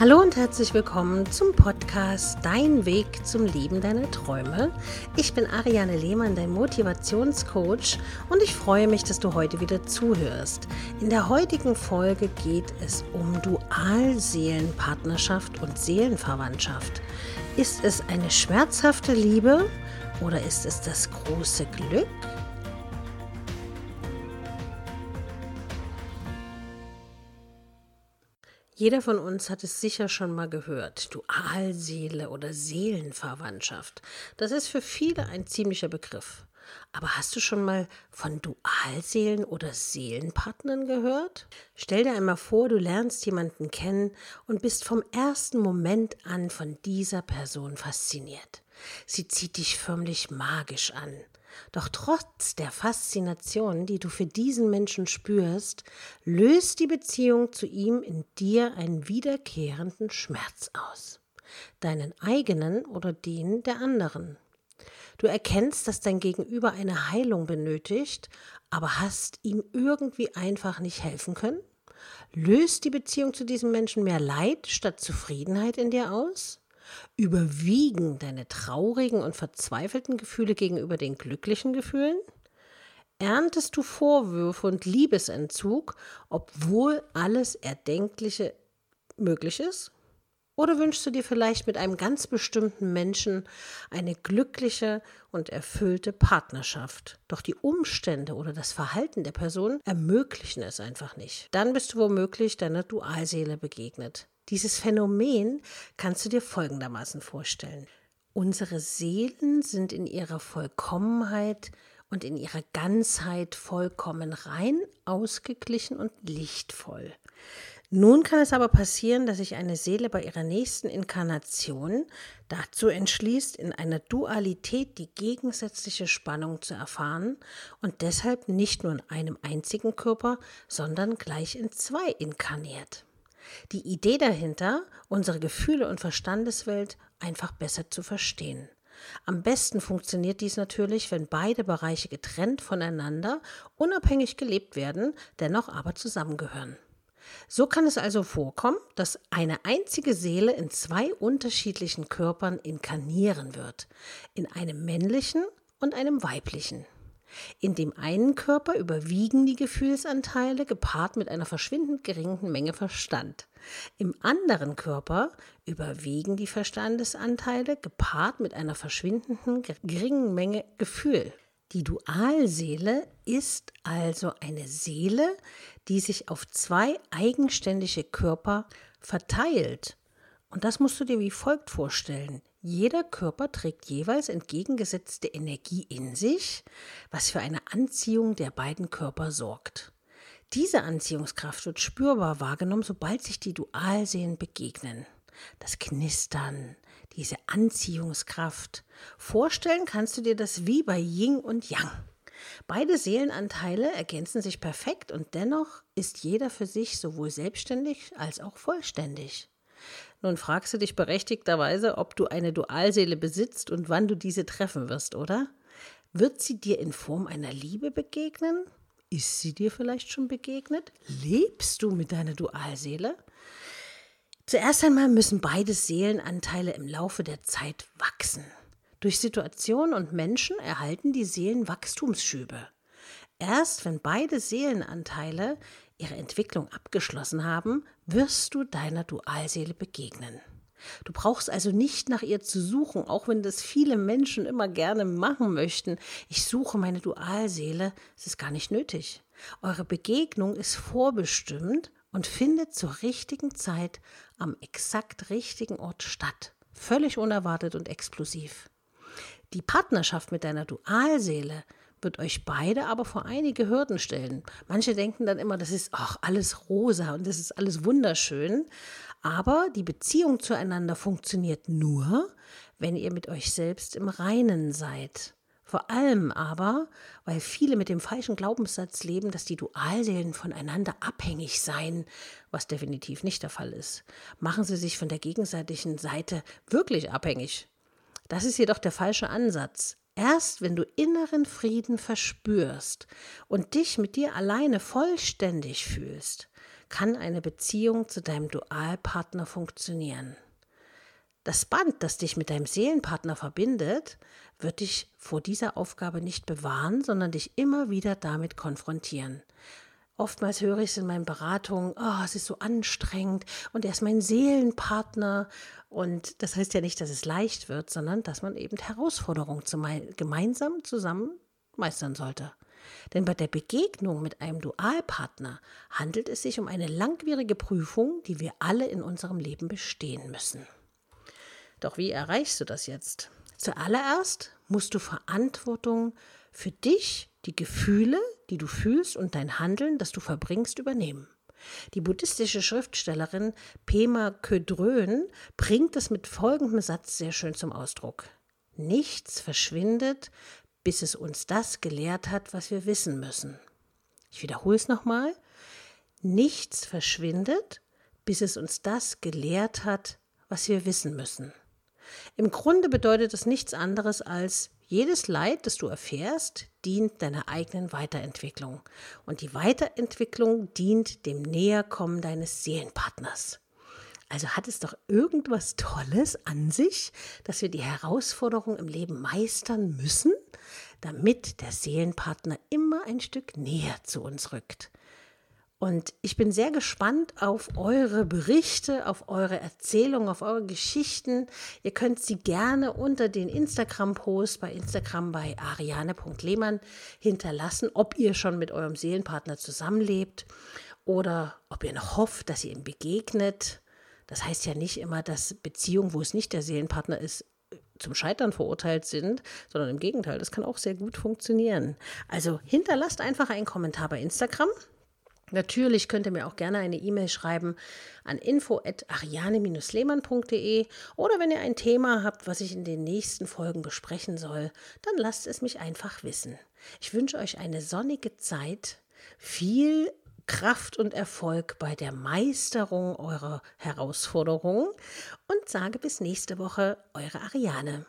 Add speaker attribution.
Speaker 1: Hallo und herzlich willkommen zum Podcast Dein Weg zum Leben deiner Träume. Ich bin Ariane Lehmann, dein Motivationscoach und ich freue mich, dass du heute wieder zuhörst. In der heutigen Folge geht es um Dualseelenpartnerschaft und Seelenverwandtschaft. Ist es eine schmerzhafte Liebe oder ist es das große Glück? Jeder von uns hat es sicher schon mal gehört. Dualseele oder Seelenverwandtschaft. Das ist für viele ein ziemlicher Begriff. Aber hast du schon mal von Dualseelen oder Seelenpartnern gehört? Stell dir einmal vor, du lernst jemanden kennen und bist vom ersten Moment an von dieser Person fasziniert. Sie zieht dich förmlich magisch an. Doch trotz der Faszination, die du für diesen Menschen spürst, löst die Beziehung zu ihm in dir einen wiederkehrenden Schmerz aus. Deinen eigenen oder den der anderen. Du erkennst, dass dein Gegenüber eine Heilung benötigt, aber hast ihm irgendwie einfach nicht helfen können? Löst die Beziehung zu diesem Menschen mehr Leid statt Zufriedenheit in dir aus? Überwiegen deine traurigen und verzweifelten Gefühle gegenüber den glücklichen Gefühlen? Erntest du Vorwürfe und Liebesentzug, obwohl alles Erdenkliche möglich ist? Oder wünschst du dir vielleicht mit einem ganz bestimmten Menschen eine glückliche und erfüllte Partnerschaft? Doch die Umstände oder das Verhalten der Person ermöglichen es einfach nicht. Dann bist du womöglich deiner Dualseele begegnet. Dieses Phänomen kannst du dir folgendermaßen vorstellen. Unsere Seelen sind in ihrer Vollkommenheit und in ihrer Ganzheit vollkommen rein, ausgeglichen und lichtvoll. Nun kann es aber passieren, dass sich eine Seele bei ihrer nächsten Inkarnation dazu entschließt, in einer Dualität die gegensätzliche Spannung zu erfahren und deshalb nicht nur in einem einzigen Körper, sondern gleich in zwei inkarniert. Die Idee dahinter, unsere Gefühle und Verstandeswelt einfach besser zu verstehen. Am besten funktioniert dies natürlich, wenn beide Bereiche getrennt voneinander, unabhängig gelebt werden, dennoch aber zusammengehören. So kann es also vorkommen, dass eine einzige Seele in zwei unterschiedlichen Körpern inkarnieren wird, in einem männlichen und einem weiblichen. In dem einen Körper überwiegen die Gefühlsanteile gepaart mit einer verschwindend geringen Menge Verstand. Im anderen Körper überwiegen die Verstandesanteile gepaart mit einer verschwindenden geringen Menge Gefühl. Die Dualseele ist also eine Seele, die sich auf zwei eigenständige Körper verteilt. Und das musst du dir wie folgt vorstellen. Jeder Körper trägt jeweils entgegengesetzte Energie in sich, was für eine Anziehung der beiden Körper sorgt. Diese Anziehungskraft wird spürbar wahrgenommen, sobald sich die Dualseelen begegnen. Das Knistern, diese Anziehungskraft. Vorstellen kannst du dir das wie bei Yin und Yang. Beide Seelenanteile ergänzen sich perfekt und dennoch ist jeder für sich sowohl selbstständig als auch vollständig. Nun fragst du dich berechtigterweise, ob du eine Dualseele besitzt und wann du diese treffen wirst, oder? Wird sie dir in Form einer Liebe begegnen? Ist sie dir vielleicht schon begegnet? Lebst du mit deiner Dualseele? Zuerst einmal müssen beide Seelenanteile im Laufe der Zeit wachsen. Durch Situationen und Menschen erhalten die Seelen Wachstumsschübe. Erst wenn beide Seelenanteile ihre Entwicklung abgeschlossen haben, wirst du deiner Dualseele begegnen. Du brauchst also nicht nach ihr zu suchen, auch wenn das viele Menschen immer gerne machen möchten. Ich suche meine Dualseele, es ist gar nicht nötig. Eure Begegnung ist vorbestimmt und findet zur richtigen Zeit am exakt richtigen Ort statt. Völlig unerwartet und explosiv. Die Partnerschaft mit deiner Dualseele wird euch beide aber vor einige Hürden stellen. Manche denken dann immer, das ist ach, alles rosa und das ist alles wunderschön. Aber die Beziehung zueinander funktioniert nur, wenn ihr mit euch selbst im Reinen seid. Vor allem aber, weil viele mit dem falschen Glaubenssatz leben, dass die Dualseelen voneinander abhängig seien, was definitiv nicht der Fall ist. Machen sie sich von der gegenseitigen Seite wirklich abhängig. Das ist jedoch der falsche Ansatz. Erst wenn du inneren Frieden verspürst und dich mit dir alleine vollständig fühlst, kann eine Beziehung zu deinem Dualpartner funktionieren. Das Band, das dich mit deinem Seelenpartner verbindet, wird dich vor dieser Aufgabe nicht bewahren, sondern dich immer wieder damit konfrontieren. Oftmals höre ich es in meinen Beratungen, oh, es ist so anstrengend und er ist mein Seelenpartner. Und das heißt ja nicht, dass es leicht wird, sondern dass man eben Herausforderungen gemeinsam zusammen meistern sollte. Denn bei der Begegnung mit einem Dualpartner handelt es sich um eine langwierige Prüfung, die wir alle in unserem Leben bestehen müssen. Doch wie erreichst du das jetzt? Zuallererst musst du Verantwortung für dich, die Gefühle, die du fühlst und dein Handeln, das du verbringst, übernehmen. Die buddhistische Schriftstellerin Pema Ködrön bringt es mit folgendem Satz sehr schön zum Ausdruck. Nichts verschwindet, bis es uns das gelehrt hat, was wir wissen müssen. Ich wiederhole es nochmal. Nichts verschwindet, bis es uns das gelehrt hat, was wir wissen müssen. Im Grunde bedeutet es nichts anderes als, jedes Leid, das du erfährst, dient deiner eigenen Weiterentwicklung. Und die Weiterentwicklung dient dem Näherkommen deines Seelenpartners. Also hat es doch irgendwas Tolles an sich, dass wir die Herausforderung im Leben meistern müssen, damit der Seelenpartner immer ein Stück näher zu uns rückt. Und ich bin sehr gespannt auf eure Berichte, auf eure Erzählungen, auf eure Geschichten. Ihr könnt sie gerne unter den Instagram-Post bei Instagram bei ariane.lehmann hinterlassen, ob ihr schon mit eurem Seelenpartner zusammenlebt oder ob ihr noch hofft, dass ihr ihm begegnet. Das heißt ja nicht immer, dass Beziehungen, wo es nicht der Seelenpartner ist, zum Scheitern verurteilt sind, sondern im Gegenteil, das kann auch sehr gut funktionieren. Also hinterlasst einfach einen Kommentar bei Instagram. Natürlich könnt ihr mir auch gerne eine E-Mail schreiben an info@ariane-lehmann.de oder wenn ihr ein Thema habt, was ich in den nächsten Folgen besprechen soll, dann lasst es mich einfach wissen. Ich wünsche euch eine sonnige Zeit, viel Kraft und Erfolg bei der Meisterung eurer Herausforderungen und sage bis nächste Woche, eure Ariane.